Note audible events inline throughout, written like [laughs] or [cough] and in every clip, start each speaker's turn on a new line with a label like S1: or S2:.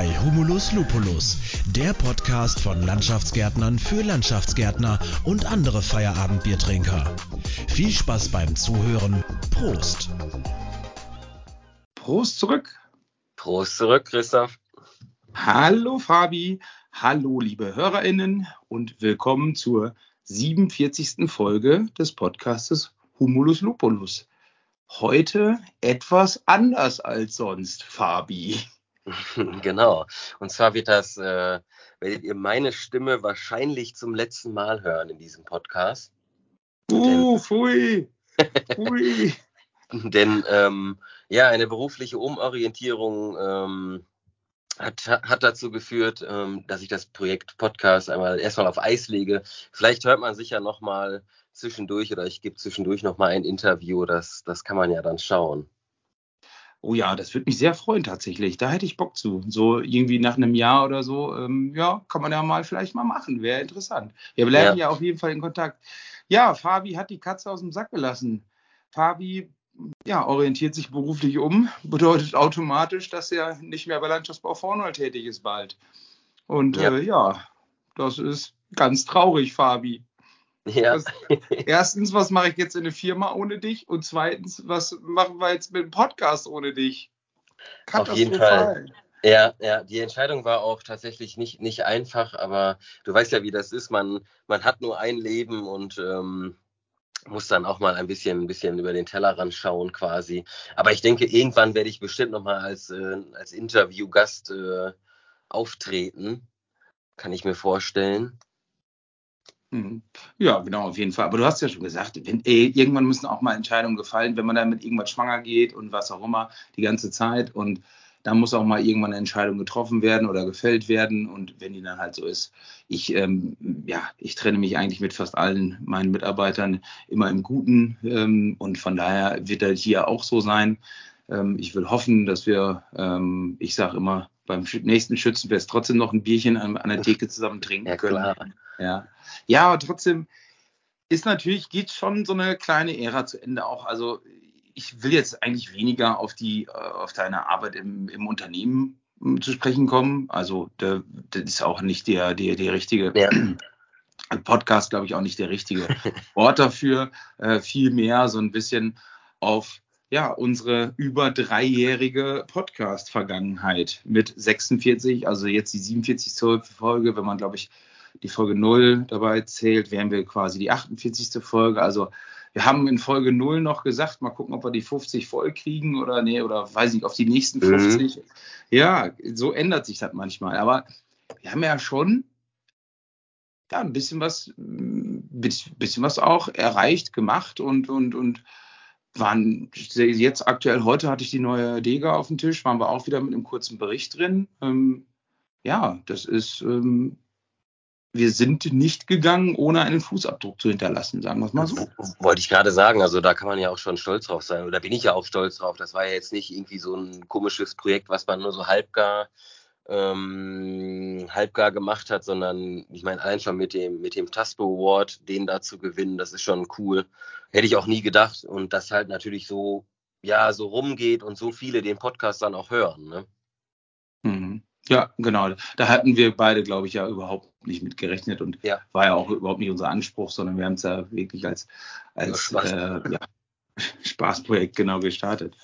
S1: bei Humulus Lupulus, der Podcast von Landschaftsgärtnern für Landschaftsgärtner und andere Feierabendbiertrinker. Viel Spaß beim Zuhören. Prost.
S2: Prost zurück.
S3: Prost zurück, Christoph.
S2: Hallo Fabi. Hallo liebe Hörerinnen und willkommen zur 47. Folge des Podcastes Humulus Lupulus. Heute etwas anders als sonst, Fabi. [laughs]
S3: Genau. Und zwar wird das, äh, werdet ihr meine Stimme wahrscheinlich zum letzten Mal hören in diesem Podcast.
S2: Uh, pfui.
S3: Pfui. Denn ähm, ja, eine berufliche Umorientierung ähm, hat, hat dazu geführt, ähm, dass ich das Projekt Podcast einmal erstmal auf Eis lege. Vielleicht hört man sich ja nochmal zwischendurch oder ich gebe zwischendurch nochmal ein Interview. Das, das kann man ja dann schauen.
S2: Oh ja, das würde mich sehr freuen tatsächlich. Da hätte ich Bock zu. So irgendwie nach einem Jahr oder so, ähm, ja, kann man ja mal vielleicht mal machen. Wäre interessant. Wir bleiben ja. ja auf jeden Fall in Kontakt. Ja, Fabi hat die Katze aus dem Sack gelassen. Fabi ja, orientiert sich beruflich um, bedeutet automatisch, dass er nicht mehr bei Landschaftsbau Vornhold tätig ist bald. Und ja, äh, ja das ist ganz traurig, Fabi. Ja. Das, erstens, was mache ich jetzt in der Firma ohne dich? Und zweitens, was machen wir jetzt mit dem Podcast ohne dich?
S3: Auf jeden Fall. Ja, ja, die Entscheidung war auch tatsächlich nicht, nicht einfach, aber du weißt ja, wie das ist. Man, man hat nur ein Leben und ähm, muss dann auch mal ein bisschen, ein bisschen über den Tellerrand schauen quasi. Aber ich denke, irgendwann werde ich bestimmt nochmal als, äh, als Interviewgast äh, auftreten. Kann ich mir vorstellen.
S2: Mhm. Ja, genau, auf jeden Fall. Aber du hast ja schon gesagt, wenn, ey, irgendwann müssen auch mal Entscheidungen gefallen, wenn man dann mit irgendwas schwanger geht und was auch immer, die ganze Zeit. Und da muss auch mal irgendwann eine Entscheidung getroffen werden oder gefällt werden. Und wenn die dann halt so ist, ich, ähm, ja, ich trenne mich eigentlich mit fast allen meinen Mitarbeitern immer im Guten. Ähm, und von daher wird das hier auch so sein. Ähm, ich will hoffen, dass wir, ähm, ich sage immer, beim nächsten Schützenfest trotzdem noch ein Bierchen an, an der Theke zusammen trinken ja, können. Klar. Ja. ja, aber trotzdem ist natürlich, geht schon so eine kleine Ära zu Ende auch. Also ich will jetzt eigentlich weniger auf die, äh, auf deine Arbeit im, im Unternehmen hm, zu sprechen kommen. Also das ist auch nicht der, der, der richtige ja. [clears throat] Podcast, glaube ich, auch nicht der richtige Ort dafür. Äh, viel mehr so ein bisschen auf ja, unsere über dreijährige Podcast-Vergangenheit mit 46, also jetzt die 47. Folge, wenn man, glaube ich, die Folge 0 dabei zählt, wären wir quasi die 48. Folge. Also wir haben in Folge 0 noch gesagt, mal gucken, ob wir die 50 voll kriegen oder nee, oder weiß nicht, auf die nächsten 50. Mhm. Ja, so ändert sich das manchmal. Aber wir haben ja schon ja, ein bisschen was, bisschen was auch erreicht, gemacht und, und, und waren jetzt aktuell, heute hatte ich die neue Dega auf dem Tisch, waren wir auch wieder mit einem kurzen Bericht drin. Ähm, ja, das ist, ähm, wir sind nicht gegangen, ohne einen Fußabdruck zu hinterlassen, sagen wir es mal so.
S3: Wollte ich gerade sagen, also da kann man ja auch schon stolz drauf sein, oder bin ich ja auch stolz drauf. Das war ja jetzt nicht irgendwie so ein komisches Projekt, was man nur so halbgar ähm, halbgar gemacht hat, sondern ich meine, allein schon mit dem, mit dem Taspo Award, den da zu gewinnen, das ist schon cool. Hätte ich auch nie gedacht. Und das halt natürlich so, ja, so rumgeht und so viele den Podcast dann auch hören. Ne?
S2: Mhm. Ja, genau. Da hatten wir beide, glaube ich, ja überhaupt nicht mit gerechnet und ja. war ja auch überhaupt nicht unser Anspruch, sondern wir haben es ja wirklich als, als Spaß. Äh, ja, [laughs] Spaßprojekt genau gestartet.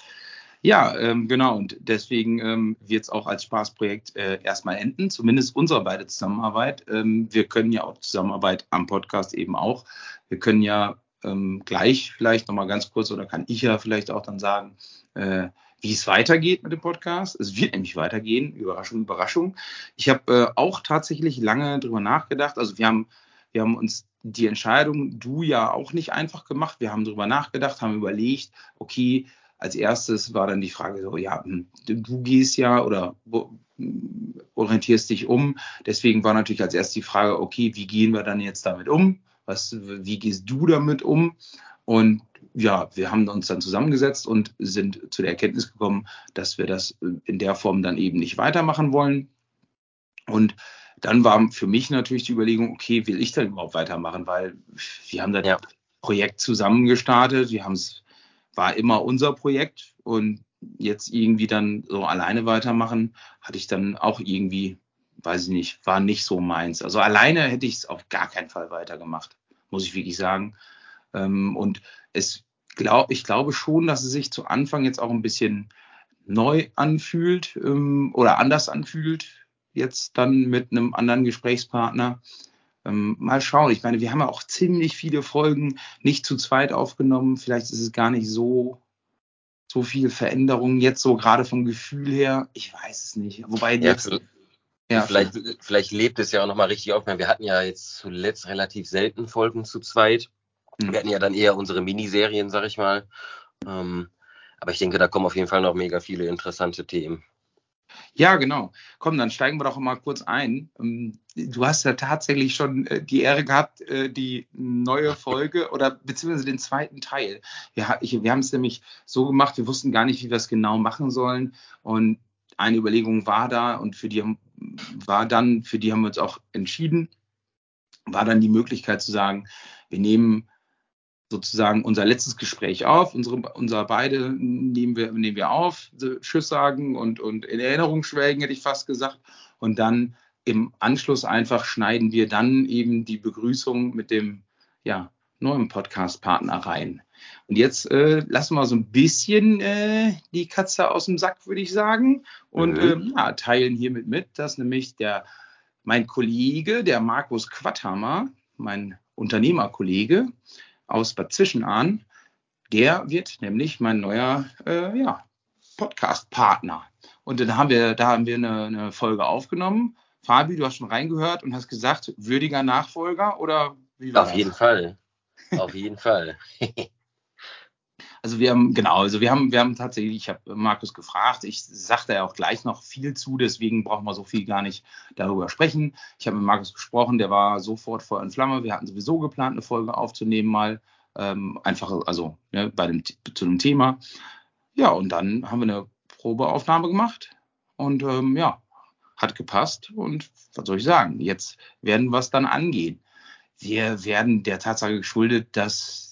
S2: Ja, ähm, genau. Und deswegen ähm, wird es auch als Spaßprojekt äh, erstmal enden, zumindest unsere beide Zusammenarbeit. Ähm, wir können ja auch Zusammenarbeit am Podcast eben auch. Wir können ja ähm, gleich vielleicht nochmal ganz kurz oder kann ich ja vielleicht auch dann sagen, äh, wie es weitergeht mit dem Podcast. Es wird nämlich weitergehen. Überraschung, Überraschung. Ich habe äh, auch tatsächlich lange drüber nachgedacht. Also wir haben, wir haben uns die Entscheidung, du ja auch nicht einfach gemacht. Wir haben drüber nachgedacht, haben überlegt, okay, als erstes war dann die Frage so, ja, hm, du gehst ja oder orientierst dich um. Deswegen war natürlich als erstes die Frage, okay, wie gehen wir dann jetzt damit um? Was, wie gehst du damit um? Und ja, wir haben uns dann zusammengesetzt und sind zu der Erkenntnis gekommen, dass wir das in der Form dann eben nicht weitermachen wollen. Und dann war für mich natürlich die Überlegung, okay, will ich dann überhaupt weitermachen? Weil wir haben das ja. Projekt zusammen gestartet, wir haben es war immer unser Projekt und jetzt irgendwie dann so alleine weitermachen, hatte ich dann auch irgendwie, weiß ich nicht, war nicht so meins. Also alleine hätte ich es auf gar keinen Fall weitergemacht, muss ich wirklich sagen. Ähm, und es glaub, ich glaube schon, dass es sich zu Anfang jetzt auch ein bisschen neu anfühlt ähm, oder anders anfühlt, jetzt dann mit einem anderen Gesprächspartner. Ähm, mal schauen. Ich meine, wir haben ja auch ziemlich viele Folgen nicht zu zweit aufgenommen. Vielleicht ist es gar nicht so so viel Veränderung jetzt so gerade vom Gefühl her. Ich weiß es nicht. Wobei
S3: ja, jetzt, ja, vielleicht, vielleicht lebt es ja auch nochmal richtig auf. Wir hatten ja jetzt zuletzt relativ selten Folgen zu zweit. Mhm. Wir hatten ja dann eher unsere Miniserien, sag ich mal. Ähm, aber ich denke, da kommen auf jeden Fall noch mega viele interessante Themen.
S2: Ja, genau. Komm, dann steigen wir doch mal kurz ein. Ähm, du hast ja tatsächlich schon äh, die Ehre gehabt, äh, die neue Folge [laughs] oder beziehungsweise den zweiten Teil. Wir, wir haben es nämlich so gemacht, wir wussten gar nicht, wie wir es genau machen sollen. Und eine Überlegung war da und für die war dann, für die haben wir uns auch entschieden, war dann die Möglichkeit zu sagen, wir nehmen sozusagen unser letztes Gespräch auf, unsere, unser beide nehmen wir, nehmen wir auf, Tschüss sagen und, und in Erinnerung schwelgen, hätte ich fast gesagt. Und dann im Anschluss einfach schneiden wir dann eben die Begrüßung mit dem ja, neuen Podcast-Partner rein. Und jetzt äh, lassen wir so ein bisschen äh, die Katze aus dem Sack, würde ich sagen, und mhm. äh, ja, teilen hiermit mit, dass nämlich der mein Kollege, der Markus Quatthammer, mein Unternehmerkollege, aus Bad Zwischenahn. Der wird nämlich mein neuer äh, ja, Podcast-Partner. Und dann haben wir, da haben wir eine, eine Folge aufgenommen. Fabi, du hast schon reingehört und hast gesagt, würdiger Nachfolger oder
S3: wie war Auf das? jeden Fall. Auf jeden Fall. [laughs]
S2: Also wir haben, genau, also wir haben, wir haben tatsächlich, ich habe Markus gefragt, ich sagte ja auch gleich noch viel zu, deswegen brauchen wir so viel gar nicht darüber sprechen. Ich habe mit Markus gesprochen, der war sofort Feuer in Flamme. Wir hatten sowieso geplant, eine Folge aufzunehmen, mal ähm, einfach, also ne, bei dem, zu dem Thema. Ja, und dann haben wir eine Probeaufnahme gemacht und ähm, ja, hat gepasst und was soll ich sagen, jetzt werden wir es dann angehen. Wir werden der Tatsache geschuldet, dass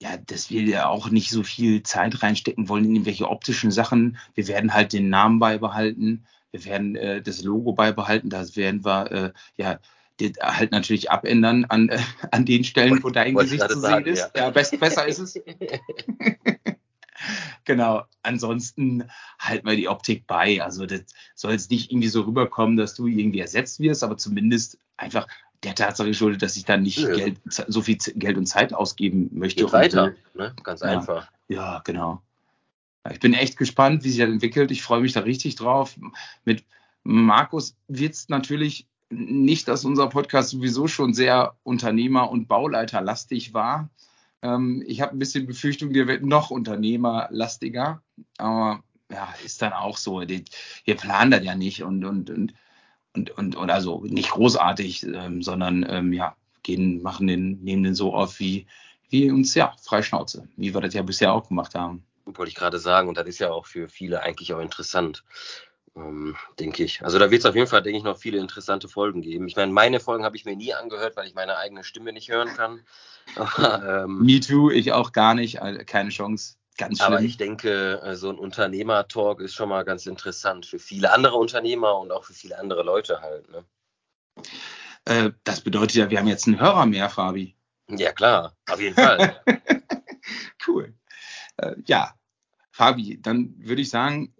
S2: ja, dass wir ja auch nicht so viel Zeit reinstecken wollen in irgendwelche optischen Sachen. Wir werden halt den Namen beibehalten. Wir werden äh, das Logo beibehalten. Das werden wir äh, ja halt natürlich abändern an, äh, an den Stellen, wo dein Gesicht zu sehen ist. Ja, ja best, besser ist es. [laughs] [laughs] genau. Ansonsten halten wir die Optik bei. Also das soll jetzt nicht irgendwie so rüberkommen, dass du irgendwie ersetzt wirst, aber zumindest einfach der Tatsache geschuldet, dass ich dann nicht ja. Geld, so viel Geld und Zeit ausgeben möchte.
S3: Geht weiter, ne? ganz ja, einfach.
S2: Ja, genau. Ich bin echt gespannt, wie sich das entwickelt. Ich freue mich da richtig drauf. Mit Markus wird es natürlich nicht, dass unser Podcast sowieso schon sehr Unternehmer- und Bauleiterlastig war. Ähm, ich habe ein bisschen Befürchtung, der wird noch unternehmerlastiger. Aber ja, ist dann auch so. Wir planen das ja nicht und, und, und und, und, und also nicht großartig, ähm, sondern ähm, ja, gehen, machen den, nehmen den so auf, wie, wie uns ja, Freischnauze, wie wir das ja bisher auch gemacht haben.
S3: Wollte ich gerade sagen, und das ist ja auch für viele eigentlich auch interessant, ähm, denke ich. Also da wird es auf jeden Fall, denke ich, noch viele interessante Folgen geben. Ich meine, meine Folgen habe ich mir nie angehört, weil ich meine eigene Stimme nicht hören kann. [laughs]
S2: Aber, ähm, Me too, ich auch gar nicht, äh, keine Chance. Ganz schlimm.
S3: Aber ich denke, äh, so ein Unternehmer-Talk ist schon mal ganz interessant für viele andere Unternehmer und auch für viele andere Leute halt. Ne?
S2: Äh, das bedeutet ja, wir haben jetzt einen Hörer mehr, Fabi.
S3: Ja, klar, auf jeden Fall. [laughs]
S2: cool. Äh, ja, Fabi, dann würde ich sagen,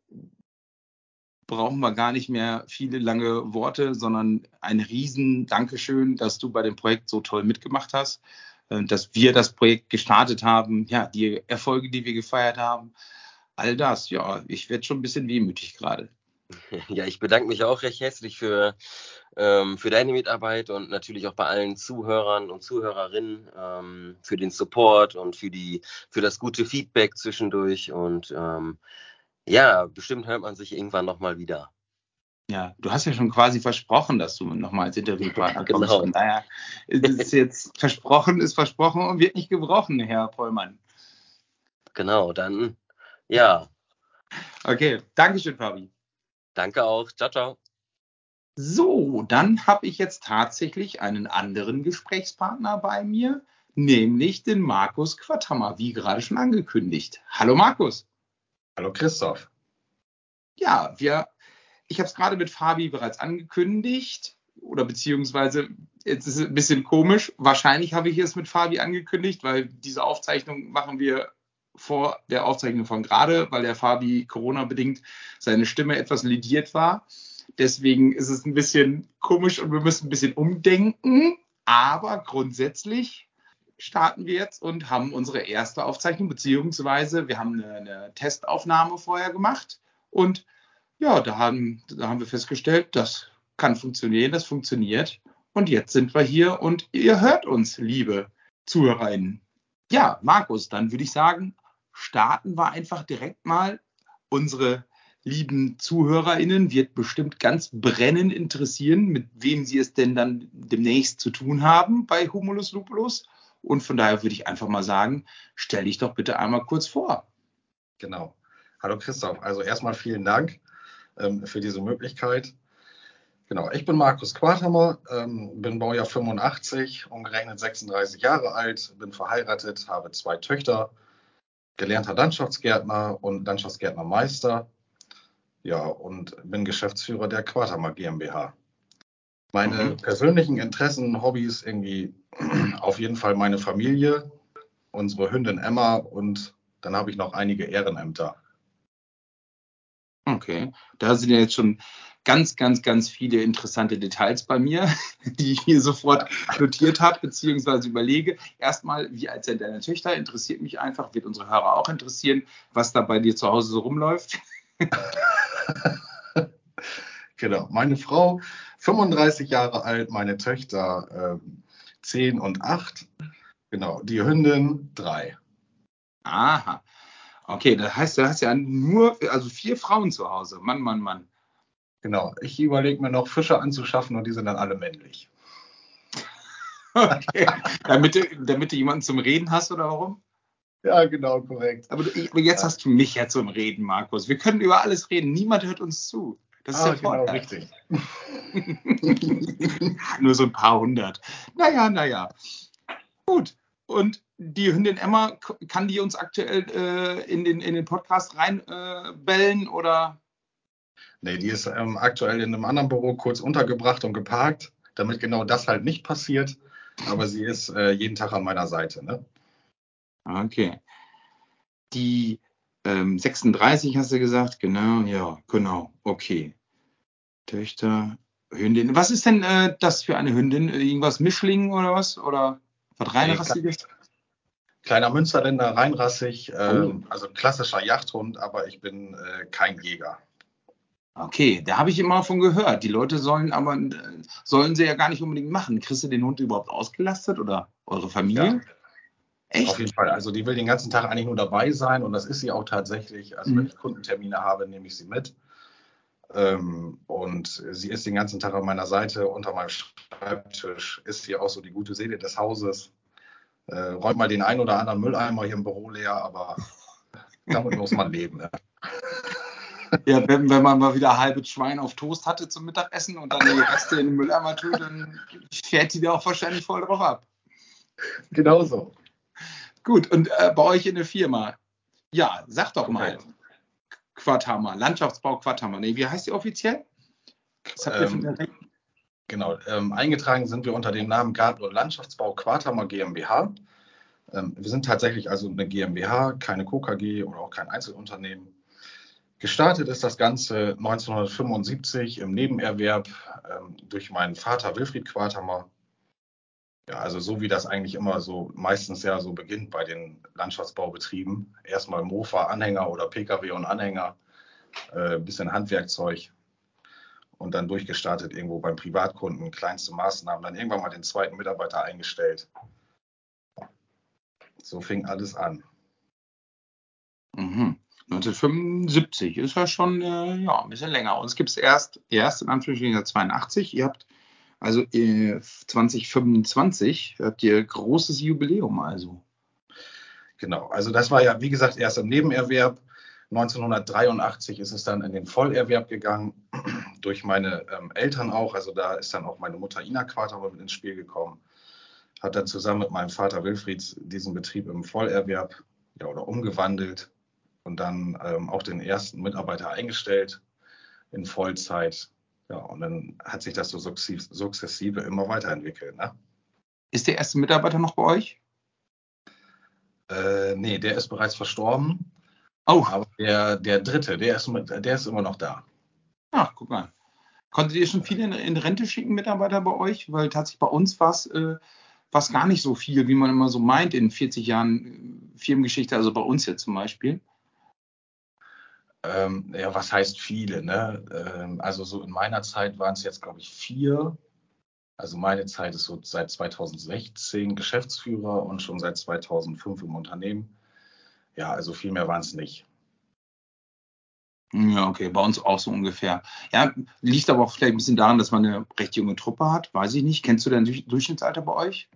S2: brauchen wir gar nicht mehr viele lange Worte, sondern ein riesen Dankeschön, dass du bei dem Projekt so toll mitgemacht hast. Äh, dass wir das Projekt gestartet haben, ja, die Erfolge, die wir gefeiert haben, all das, ja, ich werde schon ein bisschen wehmütig gerade. [laughs]
S3: Ja, ich bedanke mich auch recht herzlich für, ähm, für deine Mitarbeit und natürlich auch bei allen Zuhörern und Zuhörerinnen ähm, für den Support und für, die, für das gute Feedback zwischendurch. Und ähm, ja, bestimmt hört man sich irgendwann nochmal wieder.
S2: Ja, du hast ja schon quasi versprochen, dass du nochmal als Interviewpartner [laughs] kommst. Genau. Von daher ist jetzt [laughs] versprochen, ist versprochen und wird nicht gebrochen, Herr Pollmann.
S3: Genau, dann ja.
S2: Okay, Dankeschön, Fabi.
S3: Danke auch. Ciao, ciao.
S2: So, dann habe ich jetzt tatsächlich einen anderen Gesprächspartner bei mir, nämlich den Markus Quatthammer, wie gerade schon angekündigt. Hallo Markus.
S4: Hallo Christoph.
S2: Ja, wir, ich habe es gerade mit Fabi bereits angekündigt oder beziehungsweise jetzt ist es ein bisschen komisch. Wahrscheinlich habe ich es mit Fabi angekündigt, weil diese Aufzeichnung machen wir vor der Aufzeichnung von gerade, weil der Fabi Corona-bedingt seine Stimme etwas lidiert war. Deswegen ist es ein bisschen komisch und wir müssen ein bisschen umdenken. Aber grundsätzlich starten wir jetzt und haben unsere erste Aufzeichnung, beziehungsweise wir haben eine, eine Testaufnahme vorher gemacht. Und ja, da haben, da haben wir festgestellt, das kann funktionieren, das funktioniert. Und jetzt sind wir hier und ihr hört uns, liebe ZuhörerInnen. Ja, Markus, dann würde ich sagen, starten wir einfach direkt mal. Unsere lieben ZuhörerInnen wird bestimmt ganz brennend interessieren, mit wem sie es denn dann demnächst zu tun haben bei Humulus Lupulus. Und von daher würde ich einfach mal sagen, stell dich doch bitte einmal kurz vor.
S4: Genau. Hallo Christoph. Also erstmal vielen Dank ähm, für diese Möglichkeit. Genau, ich bin Markus Quathammer, ähm, bin Baujahr 85, umgerechnet 36 Jahre alt, bin verheiratet, habe zwei Töchter, gelernter Landschaftsgärtner und Landschaftsgärtnermeister. Ja, und bin Geschäftsführer der Quathammer GmbH. Meine mhm. persönlichen Interessen, Hobbys irgendwie [clears throat] auf jeden Fall meine Familie, unsere Hündin Emma und dann habe ich noch einige Ehrenämter.
S2: Okay, da sind ja jetzt schon ganz, ganz, ganz viele interessante Details bei mir, [laughs] die ich mir sofort notiert habe, beziehungsweise überlege. Erstmal, wie alt sind deine Töchter? Interessiert mich einfach, wird unsere Hörer auch interessieren, was da bei dir zu Hause so rumläuft. [laughs]
S4: genau, meine Frau, 35 Jahre alt, meine Töchter äh, 10 und 8. Genau, die Hündin 3.
S2: Aha. Okay, das heißt, du hast ja nur, also vier Frauen zu Hause. Mann, Mann, Mann.
S4: Genau, ich überlege mir noch Fische anzuschaffen und die sind dann alle männlich. [laughs]
S2: Okay, damit, du, damit du jemanden zum Reden hast oder warum?
S4: Ja, genau, korrekt.
S2: Aber, du, aber jetzt ja. hast du mich ja zum Reden, Markus. Wir können über alles reden. Niemand hört uns zu.
S4: Das ist ah, ja genau, richtig. [laughs]
S2: Nur so ein paar hundert. Naja, naja. Gut. Und die Hündin Emma, kann die uns aktuell äh, in, den, in den Podcast reinbellen äh, oder?
S4: Nee, die ist ähm, aktuell in einem anderen Büro kurz untergebracht und geparkt, damit genau das halt nicht passiert. Aber sie ist äh, jeden Tag an meiner Seite. Ne?
S2: Okay. Die ähm, 36 hast du gesagt, genau, ja, genau, okay. Töchter, Hündin. Was ist denn äh, das für eine Hündin? Irgendwas Mischling oder was? Oder was reinrassiges?
S4: Kleiner Münsterländer, reinrassig, äh, oh. also klassischer Jagdhund, aber ich bin äh, kein Jäger.
S2: Okay, da habe ich immer von gehört. Die Leute sollen aber, äh, sollen sie ja gar nicht unbedingt machen. Kriegst du den Hund überhaupt ausgelastet oder eure Familie? Ja.
S4: Echt? Auf jeden Fall. Also die will den ganzen Tag eigentlich nur dabei sein und das ist sie auch tatsächlich. Also mhm. wenn ich Kundentermine habe, nehme ich sie mit. Ähm, und sie ist den ganzen Tag an meiner Seite, unter meinem Schreibtisch, ist sie auch so die gute Seele des Hauses. Äh, räumt mal den einen oder anderen Mülleimer hier im Büro leer, aber [laughs] damit muss man leben. Ja.
S2: Ja, wenn, wenn man mal wieder halbes Schwein auf Toast hatte zum Mittagessen und dann die Reste in den Mülleimer tut, dann fährt die da auch wahrscheinlich voll drauf ab.
S4: Genau so.
S2: Gut, und äh, bei euch in der Firma, ja, sag doch mal. Okay. Quathammer, Landschaftsbau Quathammer. Nee, wie heißt die offiziell?
S4: Was habt ihr ähm, Genau, ähm, eingetragen sind wir unter dem Namen Garten- und Landschaftsbau Quathammer GmbH. Ähm, wir sind tatsächlich also eine GmbH, keine KKG oder auch kein Einzelunternehmen. Gestartet ist das Ganze 1975 im Nebenerwerb ähm, durch meinen Vater Wilfried Quathammer. Ja, also so wie das eigentlich immer so meistens ja so beginnt bei den Landschaftsbaubetrieben. Erstmal Mofa, Anhänger oder Pkw und Anhänger, äh, bisschen Handwerkzeug und dann durchgestartet irgendwo beim Privatkunden, kleinste Maßnahmen, dann irgendwann mal den zweiten Mitarbeiter eingestellt. So fing alles an.
S2: Mhm. 1975 ist ja schon äh, ja, ein bisschen länger. Uns gibt es erst, erst in Anführungsstrichen 82. Ihr habt also äh, 2025 habt ihr großes Jubiläum also.
S4: Genau, also das war ja, wie gesagt, erst im Nebenerwerb. 1983 ist es dann in den Vollerwerb gegangen, durch meine ähm, Eltern auch. Also da ist dann auch meine Mutter Ina Quater mit ins Spiel gekommen. Hat dann zusammen mit meinem Vater Wilfried diesen Betrieb im Vollerwerb ja, oder umgewandelt. und dann ähm, auch den ersten Mitarbeiter eingestellt in Vollzeit. Ja, und dann hat sich das so sukzessive immer weiterentwickelt. Ne?
S2: Ist der erste Mitarbeiter noch bei euch?
S4: Äh, nee, der ist bereits verstorben. Oh. Aber der, der dritte, der ist, der ist immer noch da.
S2: Ach, guck mal. Konntet ihr schon viele in, Rente schicken, Mitarbeiter bei euch? Weil tatsächlich bei uns war es äh, gar nicht so viel, wie man immer so meint in 40 Jahren äh, Firmengeschichte, also bei uns jetzt zum Beispiel.
S4: Ähm, ja, was heißt viele? Ne? Ähm, also so in meiner Zeit waren es jetzt, glaube ich, vier. Also meine Zeit ist so seit 2016 Geschäftsführer und schon seit 2005 im Unternehmen. Ja, also viel mehr waren es nicht.
S2: Ja, okay, bei uns auch so ungefähr. Ja, liegt aber auch vielleicht ein bisschen daran, dass man eine recht junge Truppe hat, weiß ich nicht. Kennst du denn Durchschnittsalter bei euch?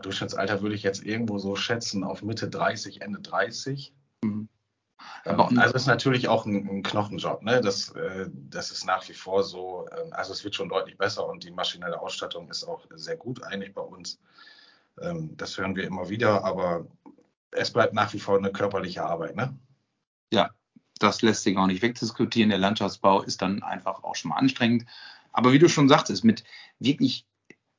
S4: Durchschnittsalter würde ich jetzt irgendwo so schätzen auf Mitte 30, Ende 30. Mhm. Ähm, also ist natürlich auch ein, ein Knochenjob. Ne? Das, äh, das ist nach wie vor so. Äh, also es wird schon deutlich besser und die maschinelle Ausstattung ist auch sehr gut eigentlich bei uns. Ähm, das hören wir immer wieder, aber es bleibt nach wie vor eine körperliche Arbeit. Ne?
S2: Ja, das lässt sich auch nicht wegdiskutieren. Der Landschaftsbau ist dann einfach auch schon mal anstrengend. Aber wie du schon sagtest, mit wirklich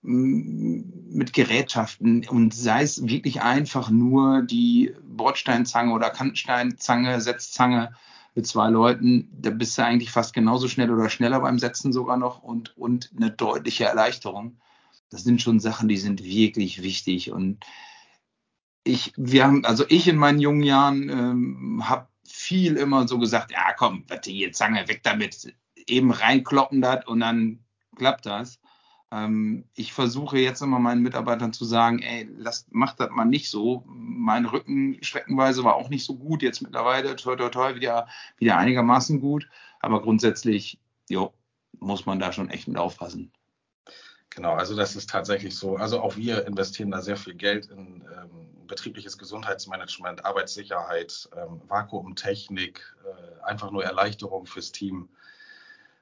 S2: mit Gerätschaften und sei es wirklich einfach nur die Bordsteinzange oder Kantensteinzange, Setzzange mit zwei Leuten, da bist du eigentlich fast genauso schnell oder schneller beim Setzen sogar noch und, und eine deutliche Erleichterung. Das sind schon Sachen, die sind wirklich wichtig und ich, wir haben, also ich in meinen jungen Jahren ähm, habe viel immer so gesagt, ja komm, warte jetzt Zange weg damit, eben reinkloppen das und dann klappt das. Ähm, ich versuche jetzt immer meinen Mitarbeitern zu sagen, ey, lasst, macht das mal nicht so. Mein Rücken streckenweise war auch nicht so gut, jetzt mittlerweile toi toi toi wieder, wieder einigermaßen gut. Aber grundsätzlich, jo, muss man da schon echt mit aufpassen.
S4: Genau, also das ist tatsächlich so. Also auch wir investieren da sehr viel Geld in ähm, betriebliches Gesundheitsmanagement, Arbeitssicherheit, ähm, Vakuumtechnik, äh, einfach nur Erleichterung fürs Team,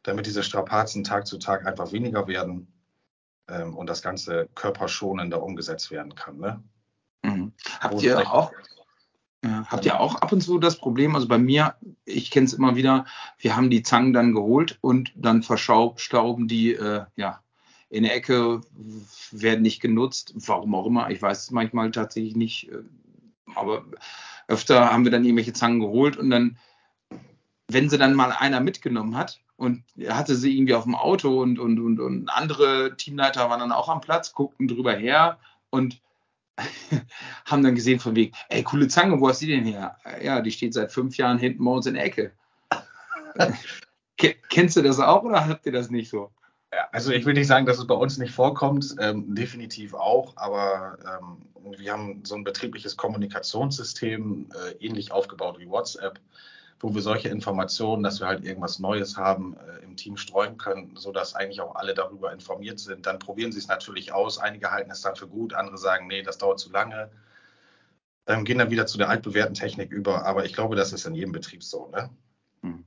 S4: damit diese Strapazen Tag zu Tag einfach weniger werden ähm, und das Ganze körperschonender umgesetzt werden kann. Ne?
S2: Mhm. Habt ihr auch habt ihr auch ab und zu das Problem? Also bei mir, ich kenne es immer wieder, wir haben die Zangen dann geholt und dann verstauben die äh, ja, in der Ecke, werden nicht genutzt, warum auch immer. Ich weiß es manchmal tatsächlich nicht. Äh, aber öfter haben wir dann irgendwelche Zangen geholt und dann, wenn sie dann mal einer mitgenommen hat, und hatte sie irgendwie auf dem Auto und, und, und, und andere Teamleiter waren dann auch am Platz, guckten drüber her und [laughs] haben dann gesehen von wegen, ey, coole Zange, wo hast du die denn her? Ja, die steht seit fünf Jahren hinten bei uns in der Ecke. [laughs] Kennst du das auch oder habt ihr das nicht so?
S4: Also ich will nicht sagen, dass es bei uns nicht vorkommt, ähm, definitiv auch, aber ähm, wir haben so ein betriebliches Kommunikationssystem äh, ähnlich aufgebaut wie WhatsApp wo wir solche Informationen, dass wir halt irgendwas Neues haben, äh, im Team streuen können, sodass eigentlich auch alle darüber informiert sind. Dann probieren sie es natürlich aus. Einige halten es dann für gut, andere sagen, nee, das dauert zu lange. Ähm, gehen dann wieder zu der altbewährten Technik über. Aber ich glaube, das ist in jedem Betrieb so. Ne?
S2: Hm.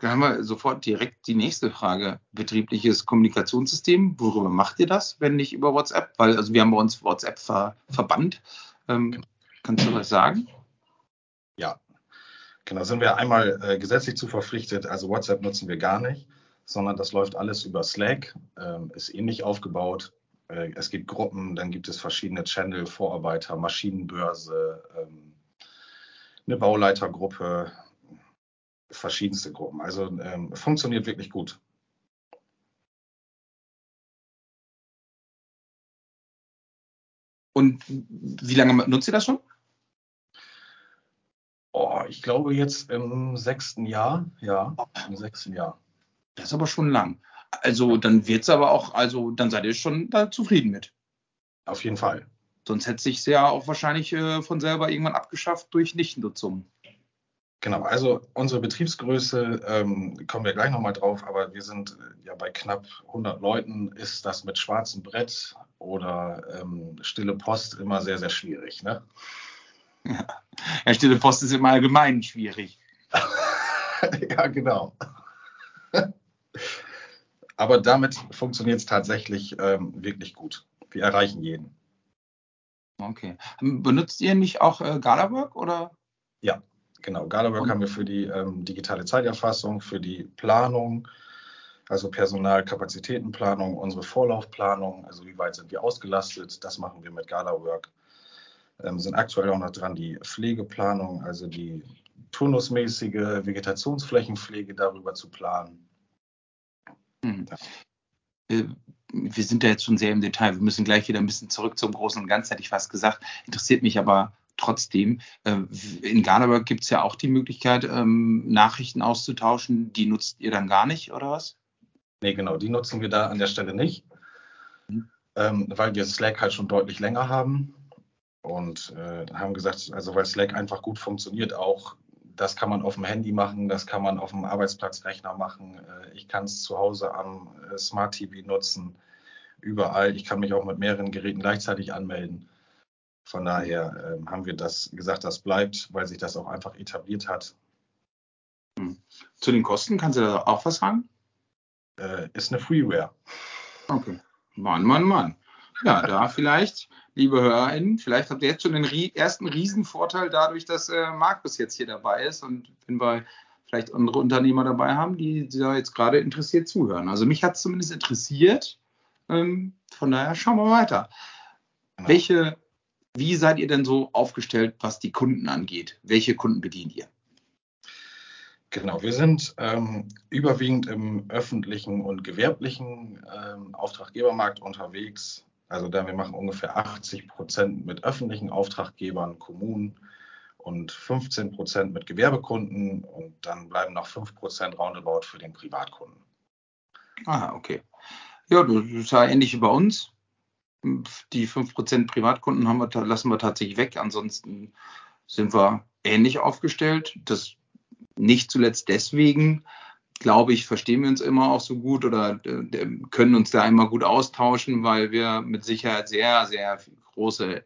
S2: Dann haben wir sofort direkt die nächste Frage. Betriebliches Kommunikationssystem, worüber macht ihr das, wenn nicht über WhatsApp? Weil also wir haben bei uns WhatsApp ver verbannt. Ähm, genau. Kannst du was sagen?
S4: Ja, Genau, sind wir einmal äh, gesetzlich zu verpflichtet, also WhatsApp nutzen wir gar nicht, sondern das läuft alles über Slack, ähm, ist ähnlich aufgebaut. Äh, es gibt Gruppen, dann gibt es verschiedene Channel, Vorarbeiter, Maschinenbörse, ähm, eine Bauleitergruppe, verschiedenste Gruppen. Also ähm, funktioniert wirklich gut.
S2: Und wie lange nutzt ihr das schon?
S4: Oh, ich glaube jetzt im sechsten Jahr, ja, im sechsten Jahr.
S2: Das ist aber schon lang. Also dann wird es aber auch, also dann seid ihr schon da zufrieden mit.
S4: Auf jeden Fall.
S2: Sonst hätte sich ja auch wahrscheinlich äh, von selber irgendwann abgeschafft durch Nichtnutzung.
S4: Genau, also unsere Betriebsgröße, ähm, kommen wir gleich nochmal drauf, aber wir sind äh, ja bei knapp 100 Leuten, ist das mit schwarzem Brett oder ähm, stille Post immer sehr, sehr schwierig. Ne?
S2: Ja. ja, stille Post ist im Allgemeinen schwierig. [laughs]
S4: ja, genau. Aber damit funktioniert es tatsächlich ähm, wirklich gut. Wir erreichen jeden.
S2: Okay. Benutzt ihr nicht auch äh, Galawork oder?
S4: Ja, Genau, Galawork haben wir für die ähm, digitale Zeiterfassung, für die Planung, also Personalkapazitätenplanung, unsere Vorlaufplanung, also wie weit sind wir ausgelastet, das machen wir mit Galawork. Ähm, sind aktuell auch noch dran die Pflegeplanung, also die turnusmäßige Vegetationsflächenpflege darüber zu planen.
S2: Hm. Äh, wir sind ja jetzt schon sehr im Detail. Wir müssen gleich wieder ein bisschen zurück zum Großen und Ganzen, hätte ich fast gesagt. Interessiert mich aber trotzdem. Äh, in Garderberg gibt es ja auch die Möglichkeit, ähm, Nachrichten auszutauschen. Die nutzt ihr dann gar nicht, oder was?
S4: Nee, genau, die nutzen wir da an der Stelle nicht, mhm. ähm, weil wir Slack halt schon deutlich länger haben und äh, haben gesagt, also weil Slack einfach gut funktioniert, auch das kann man auf dem Handy machen, das kann man auf dem Arbeitsplatzrechner machen. Äh, ich kann es zu Hause am äh, Smart TV nutzen, überall. Ich kann mich auch mit mehreren Geräten gleichzeitig anmelden. Von daher äh, haben wir das gesagt, das bleibt, weil sich das auch einfach etabliert hat.
S2: Hm. Zu den Kosten kannst du da auch was sagen?
S4: Äh, ist eine Freeware.
S2: Okay. Mann, Mann, Mann. Ja, da [laughs] vielleicht, liebe HörerInnen, vielleicht habt ihr jetzt schon den ersten Riesenvorteil dadurch, dass äh, Markus jetzt hier dabei ist und wenn wir vielleicht andere Unternehmer dabei haben, die, die da jetzt gerade interessiert zuhören. Also mich hat es zumindest interessiert. Ähm, von daher schauen wir weiter. Genau. Welche, wie seid ihr denn so aufgestellt, was die Kunden angeht? Welche Kunden bedient ihr?
S4: Genau, wir sind ähm, überwiegend im öffentlichen und gewerblichen ähm, Auftraggebermarkt unterwegs. Also da wir machen ungefähr 80 Prozent mit öffentlichen Auftraggebern, Kommunen und 15 Prozent mit Gewerbekunden und dann bleiben noch 5 Prozent roundabout für den Privatkunden.
S2: Ah, okay. Ja, das ist ja ähnlich wie bei uns. Die 5 Prozent Privatkunden haben wir, lassen wir tatsächlich weg. Ansonsten sind wir ähnlich aufgestellt. Das nicht zuletzt deswegen, glaube ich, verstehen wir uns immer auch so gut oder äh, können uns da immer gut austauschen, weil wir mit Sicherheit sehr, sehr große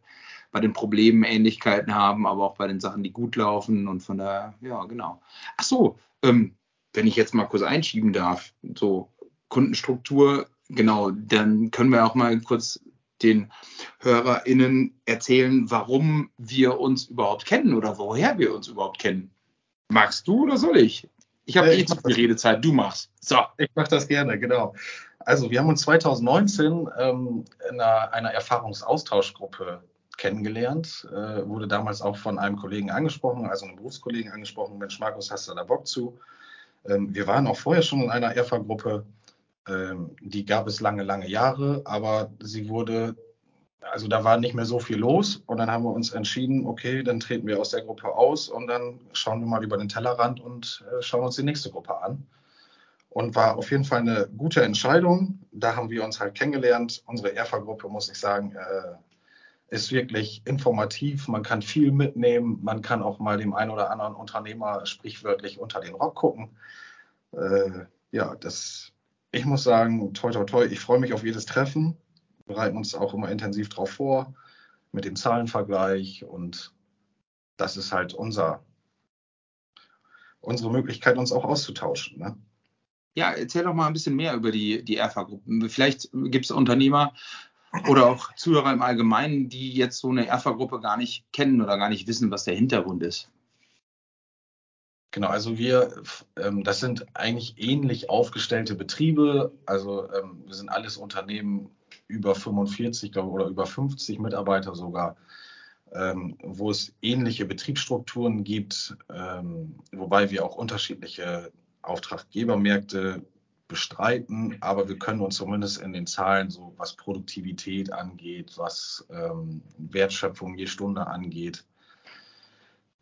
S2: bei den Problemen Ähnlichkeiten haben, aber auch bei den Sachen, die gut laufen und von daher, ja, genau. Ach so, ähm, wenn ich jetzt mal kurz einschieben darf, so Kundenstruktur, genau, dann können wir auch mal kurz den HörerInnen erzählen, warum wir uns überhaupt kennen oder woher wir uns überhaupt kennen. Magst du oder soll ich? Ich habe äh, eh zu viel Redezeit, du machst.
S4: So. Ich mache das gerne, genau. Also wir haben uns 2019 ähm, in einer, einer Erfahrungsaustauschgruppe kennengelernt, äh, wurde damals auch von einem Kollegen angesprochen, also einem Berufskollegen angesprochen, Mensch, Markus, hast du da Bock zu? Ähm, wir waren auch vorher schon in einer ERFA-Gruppe, ähm, die gab es lange, lange Jahre, aber sie wurde also da war nicht mehr so viel los und dann haben wir uns entschieden, okay, dann treten wir aus der Gruppe aus und dann schauen wir mal über den Tellerrand und äh, schauen uns die nächste Gruppe an. Und war auf jeden Fall eine gute Entscheidung. Da haben wir uns halt kennengelernt. Unsere ERFA-Gruppe, muss ich sagen, äh, ist wirklich informativ. Man kann viel mitnehmen. Man kann auch mal dem einen oder anderen Unternehmer sprichwörtlich unter den Rock gucken. Äh, ja, das, ich muss sagen, toi, toi, toi, ich freue mich auf jedes Treffen bereiten uns auch immer intensiv darauf vor, mit dem Zahlenvergleich und das ist halt unser, unsere Möglichkeit, uns auch auszutauschen. Ne?
S2: Ja, erzähl doch mal ein bisschen mehr über die, die ERFA-Gruppen. Vielleicht gibt es Unternehmer oder auch Zuhörer im Allgemeinen, die jetzt so eine ERFA-Gruppe gar nicht kennen oder gar nicht wissen, was der Hintergrund ist.
S4: Genau, also wir, ähm, das sind eigentlich ähnlich aufgestellte Betriebe. Also ähm, wir sind alles Unternehmen über 45 glaube, oder über 50 Mitarbeiter sogar, ähm, wo es ähnliche Betriebsstrukturen gibt, ähm, wobei wir auch unterschiedliche Auftraggebermärkte bestreiten, aber wir können uns zumindest in den Zahlen, so was Produktivität angeht, was ähm, Wertschöpfung je Stunde angeht,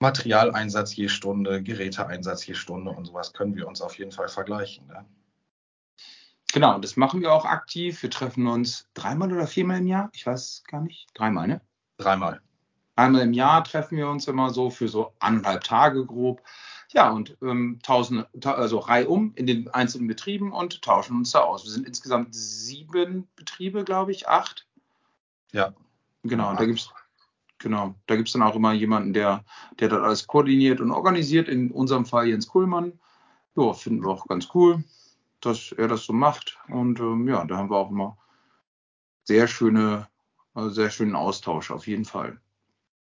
S4: Materialeinsatz je Stunde, Geräteeinsatz je Stunde und sowas können wir uns auf jeden Fall vergleichen. Ne?
S2: Genau, das machen wir auch aktiv. Wir treffen uns dreimal oder viermal im Jahr. Ich weiß gar nicht. Dreimal, ne?
S4: Dreimal.
S2: Einmal im Jahr treffen wir uns immer so für so anderthalb Tage grob. Ja, und ähm, tauschen, also reihum in den einzelnen Betrieben und tauschen uns da aus. Wir sind insgesamt sieben Betriebe, glaube ich, acht.
S4: Ja.
S2: Genau, ja. da gibt es genau, da gibt's dann auch immer jemanden, der, der das alles koordiniert und organisiert. In unserem Fall Jens Kuhlmann. Ja, finden wir auch ganz cool dass er das so macht. Und ähm, ja, da haben wir auch immer sehr schöne, also sehr schönen Austausch auf jeden Fall.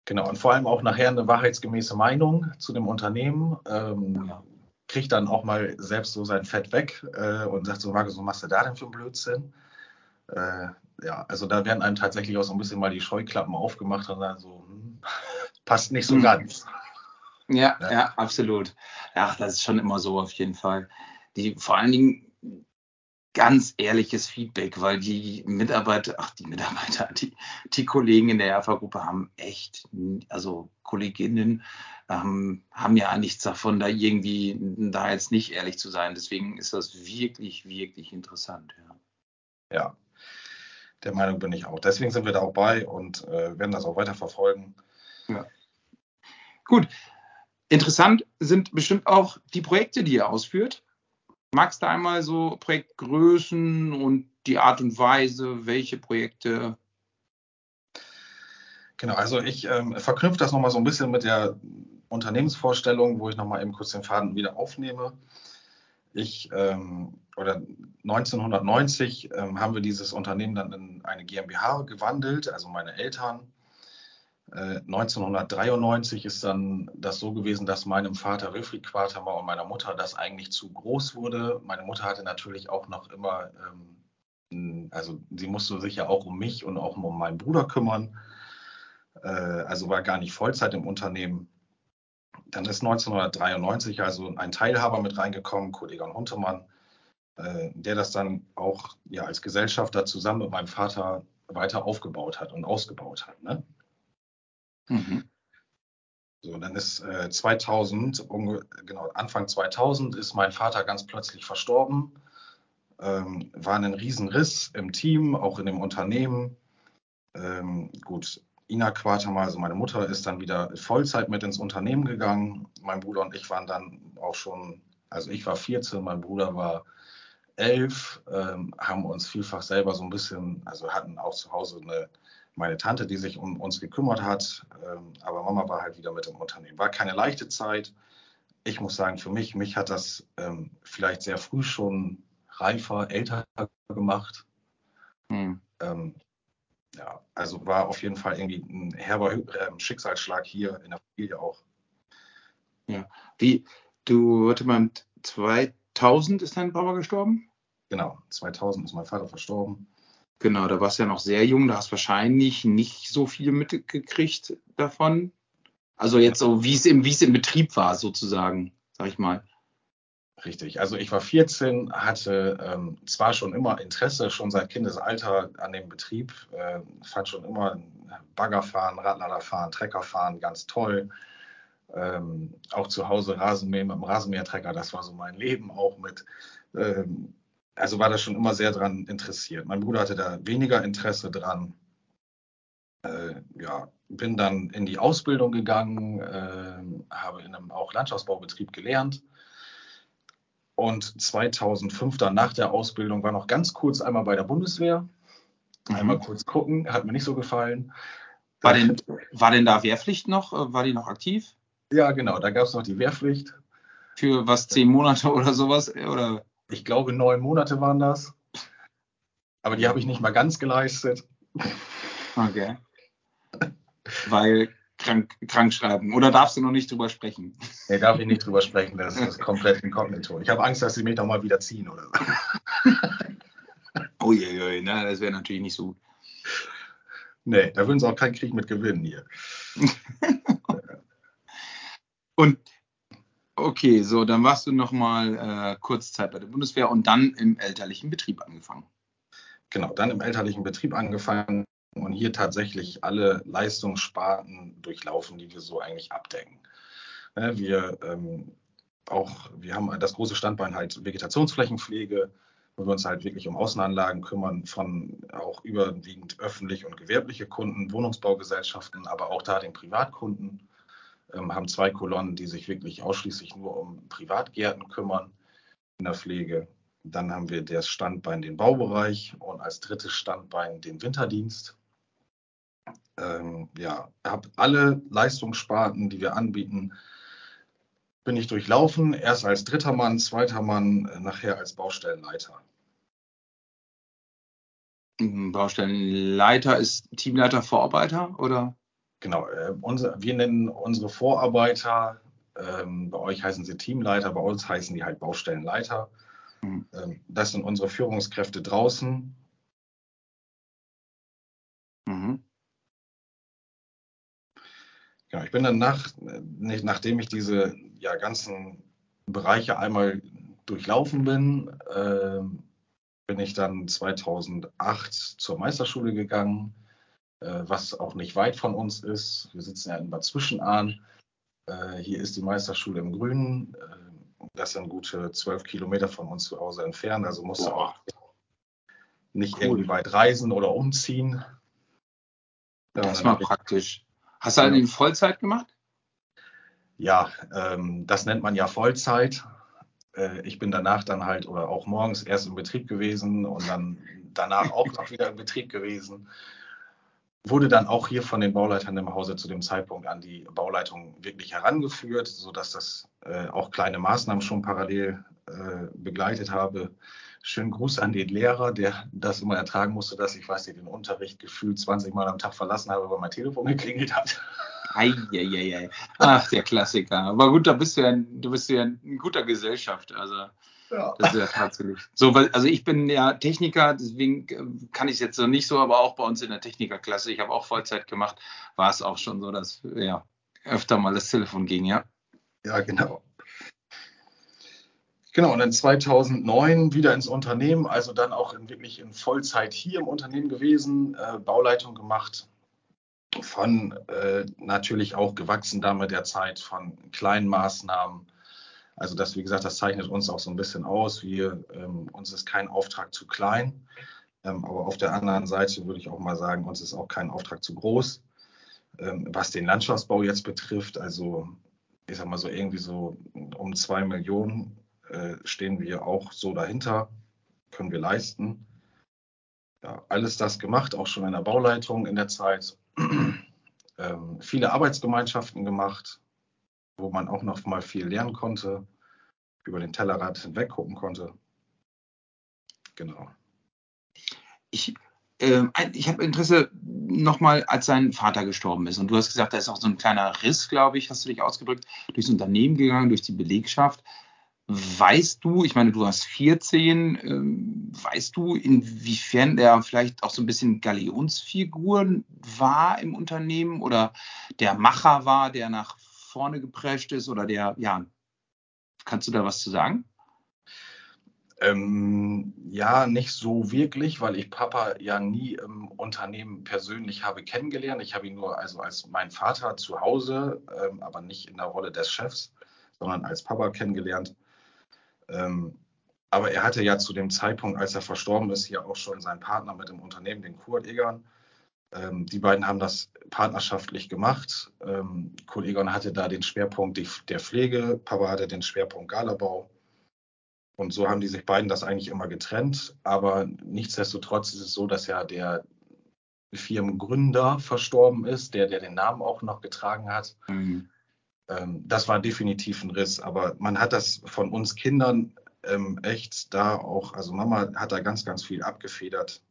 S4: Genau, und vor allem auch nachher eine wahrheitsgemäße Meinung zu dem Unternehmen. Ähm, ja. Kriegt dann auch mal selbst so sein Fett weg äh, und sagt so, Markus, was machst du da denn für einen Blödsinn? Äh, ja, also da werden einem tatsächlich auch so ein bisschen mal die Scheuklappen aufgemacht und dann so, hm, [laughs] passt nicht so hm. ganz.
S2: Ja, ja, ja, absolut. Ja, das ist schon immer so auf jeden Fall. Die vor allen Dingen ganz ehrliches Feedback, weil die Mitarbeiter, ach die Mitarbeiter, die, die Kollegen in der Erfa-Gruppe haben echt, also Kolleginnen ähm, haben ja nichts davon, da irgendwie da jetzt nicht ehrlich zu sein. Deswegen ist das wirklich, wirklich interessant. Ja,
S4: ja der Meinung bin ich auch. Deswegen sind wir da auch bei und äh, werden das auch weiter verfolgen.
S2: Ja. Gut. Interessant sind bestimmt auch die Projekte, die ihr ausführt. Magst du einmal so Projektgrößen und die Art und Weise, welche Projekte?
S4: Genau, also ich ähm, verknüpfe das nochmal so ein bisschen mit der Unternehmensvorstellung, wo ich nochmal eben kurz den Faden wieder aufnehme. Ich ähm, oder 1990 ähm, haben wir dieses Unternehmen dann in eine GmbH gewandelt, also meine Eltern 1993 äh, ist dann das so gewesen, dass meinem Vater Wilfried Quatermauer und meiner Mutter das eigentlich zu groß wurde. Meine Mutter hatte natürlich auch noch immer, ähm, also sie musste sich ja auch um mich und auch um meinen Bruder kümmern. Äh, also war gar nicht Vollzeit im Unternehmen. Dann ist 1993 also ein Teilhaber mit reingekommen, Kollege Huntemann, äh, der das dann auch ja, als Gesellschafter zusammen mit meinem Vater weiter aufgebaut hat und ausgebaut hat. Ne? Mhm. So, dann ist äh, 2000, genau, Anfang 2000 ist mein Vater ganz plötzlich verstorben. Ähm, war ein Riesenriss im Team, auch in dem Unternehmen. Ähm, gut, Ina Quatermal, also meine Mutter, ist dann wieder Vollzeit mit ins Unternehmen gegangen. Mein Bruder und ich waren dann auch schon, also ich war 14, mein Bruder war 11, ähm, haben uns vielfach selber so ein bisschen, also hatten auch zu Hause eine meine Tante, die sich um uns gekümmert hat. Ähm, aber Mama war halt wieder mit im Unternehmen. War keine leichte Zeit. Ich muss sagen, für mich, mich hat das ähm, vielleicht sehr früh schon reifer, älter gemacht. Hm. Ähm, ja, also war auf jeden Fall irgendwie ein herber äh, Schicksalsschlag hier in der Familie auch.
S2: Ja, wie, du, warte mal, 2000 ist dein Papa gestorben?
S4: Genau, 2000 ist mein Vater verstorben.
S2: Genau, da warst du ja noch sehr jung, da hast wahrscheinlich nicht so viel mitgekriegt davon. Also jetzt so, wie es im, wie es im Betrieb war, sozusagen, sag ich mal.
S4: Richtig. Also ich war 14, hatte ähm, zwar schon immer Interesse, schon seit Kindesalter an dem Betrieb, äh, fand schon immer Baggerfahren, Radladerfahren, Treckerfahren ganz toll. Ähm, auch zu Hause Rasenmähen mit dem Rasenmähertrecker, das war so mein Leben, auch mit ähm, also war da schon immer sehr dran interessiert. Mein Bruder hatte da weniger Interesse dran. Äh, ja, bin dann in die Ausbildung gegangen, äh, habe in einem auch Landschaftsbaubetrieb gelernt. Und 2005 dann nach der Ausbildung war noch ganz kurz einmal bei der Bundeswehr. Mhm. Einmal kurz gucken, hat mir nicht so gefallen.
S2: War denn, war denn da Wehrpflicht noch? War die noch aktiv?
S4: Ja, genau, da gab es noch die Wehrpflicht.
S2: Für was, zehn Monate [laughs] oder sowas? Oder?
S4: Ich glaube, neun Monate waren das. Aber die habe ich nicht mal ganz geleistet.
S2: Okay. Weil krank, krank schreiben. Oder darfst du noch nicht drüber sprechen?
S4: Nee, darf ich nicht drüber sprechen. Das ist komplett inkognito. Ich habe Angst, dass sie mich doch mal wieder ziehen oder so. [laughs]
S2: Uiuiui, ne? das wäre natürlich nicht so gut.
S4: Nee, da würden sie auch keinen Krieg mit gewinnen hier. [laughs]
S2: Und Okay, so, dann warst du noch mal äh, kurz Zeit bei der Bundeswehr und dann im elterlichen Betrieb angefangen.
S4: Genau, dann im elterlichen Betrieb angefangen und hier tatsächlich alle Leistungssparten durchlaufen, die wir so eigentlich abdecken. Wir ähm, auch, wir haben das große Standbein halt Vegetationsflächenpflege, wo wir uns halt wirklich um Außenanlagen kümmern, von auch überwiegend öffentlich und gewerbliche Kunden, Wohnungsbaugesellschaften, aber auch da den Privatkunden ähm, haben zwei Kolonnen, die sich wirklich ausschließlich nur um Privatgärten kümmern in der Pflege. Dann haben wir das Standbein den Baubereich und als drittes Standbein den Winterdienst. Ähm, ja, habe alle Leistungssparten, die wir anbieten, bin ich durchlaufen. Erst als dritter Mann, zweiter Mann, äh, nachher als Baustellenleiter.
S2: Mhm, Baustellenleiter ist Teamleiter Vorarbeiter oder?
S4: genau, äh, unser, wir nennen unsere Vorarbeiter, ähm, bei euch heißen sie Teamleiter, bei uns heißen die halt Baustellenleiter. Mhm. Ähm, das sind unsere Führungskräfte draußen. Mhm. Genau, ich bin dann nach, nachdem ich diese ja, ganzen Bereiche einmal durchlaufen bin, äh, bin ich dann 2008 zur Meisterschule gegangen, äh, was auch nicht weit von uns ist. Wir sitzen ja in Bad Zwischenahn. Äh, hier ist die Meisterschule im Grünen. Äh, das sind gute zwölf Kilometer von uns zu Hause entfernt. Also musst du auch nicht cool. irgendwie weit reisen oder umziehen.
S2: Ja, das war praktisch. Hast du halt in Vollzeit gemacht?
S4: Ja, ähm, das nennt man ja Vollzeit. Äh, ich bin danach dann halt oder auch morgens erst im Betrieb gewesen und dann danach auch noch wieder im Betrieb gewesen. Wurde dann auch hier von den Bauleitern im Hause zu dem Zeitpunkt an die Bauleitung wirklich herangeführt, sodass das äh, auch kleine Maßnahmen schon parallel äh, begleitet habe. Schönen Gruß an den Lehrer, der das immer ertragen musste, dass ich, weiß nicht, den Unterricht gefühlt 20 Mal am Tag verlassen habe, weil mein Telefon [laughs] geklingelt hat.
S2: Eieiei. Ach, der Klassiker. Aber gut, da bist du ja, du bist ja in guter Gesellschaft. Also ja. das ist ja tatsächlich. So, weil, also ich bin ja Techniker, deswegen äh, kann ich es jetzt so nicht so, aber auch bei uns in der Technikerklasse, ich habe auch Vollzeit gemacht, war es auch schon so, dass ja öfter mal das Telefon ging, ja.
S4: Ja, genau. Genau, und dann 2009 wieder ins Unternehmen, also dann auch in, wirklich in Vollzeit hier im Unternehmen gewesen, äh, Bauleitung gemacht, von äh, natürlich auch gewachsen da mit der Zeit von kleinen Maßnahmen. Also das, wie gesagt, das zeichnet uns auch so ein bisschen aus. Wir, ähm, uns ist kein Auftrag zu klein, ähm, aber auf der anderen Seite würde ich auch mal sagen, uns ist auch kein Auftrag zu groß. Ähm, was den Landschaftsbau jetzt betrifft, also ich sag mal so irgendwie so um zwei Millionen äh, stehen wir auch so dahinter, können wir leisten. Ja, alles das gemacht, auch schon in der Bauleitung in der Zeit [clears throat] ähm, viele Arbeitsgemeinschaften gemacht, wo man auch noch mal viel lernen konnte, über den Tellerrad hinweg gucken konnte. Genau.
S2: Ich, äh, ich habe Interesse nochmal, als sein Vater gestorben ist. Und du hast gesagt, da ist auch so ein kleiner Riss, glaube ich, hast du dich ausgedrückt, durchs Unternehmen gegangen, durch die Belegschaft. Weißt du, ich meine, du hast 14, ähm, weißt du, inwiefern der vielleicht auch so ein bisschen Galionsfigur war im Unternehmen oder der Macher war, der nach vorne geprescht ist oder der, ja, kannst du da was zu sagen?
S4: Ähm, ja, nicht so wirklich, weil ich Papa ja nie im Unternehmen persönlich habe kennengelernt. Ich habe ihn nur also als mein Vater zu Hause, ähm, aber nicht in der Rolle des Chefs, sondern als Papa kennengelernt. Ähm, aber er hatte ja zu dem Zeitpunkt, als er verstorben ist, ja auch schon seinen Partner mit dem Unternehmen, den Kurt Egon. Ähm, die beiden haben das partnerschaftlich gemacht. Ähm, Kurt Egon hatte da den Schwerpunkt der Pflege, Papa hatte den Schwerpunkt Galabau. Und so haben die sich beiden das eigentlich immer getrennt. Aber nichtsdestotrotz ist es so, dass ja der Firmengründer verstorben ist, der, der den Namen auch noch getragen hat. Mhm das war definitiv ein Riss. Aber man hat das von uns Kindern ähm, echt da auch, also Mama hat da ganz, ganz viel abgefedert.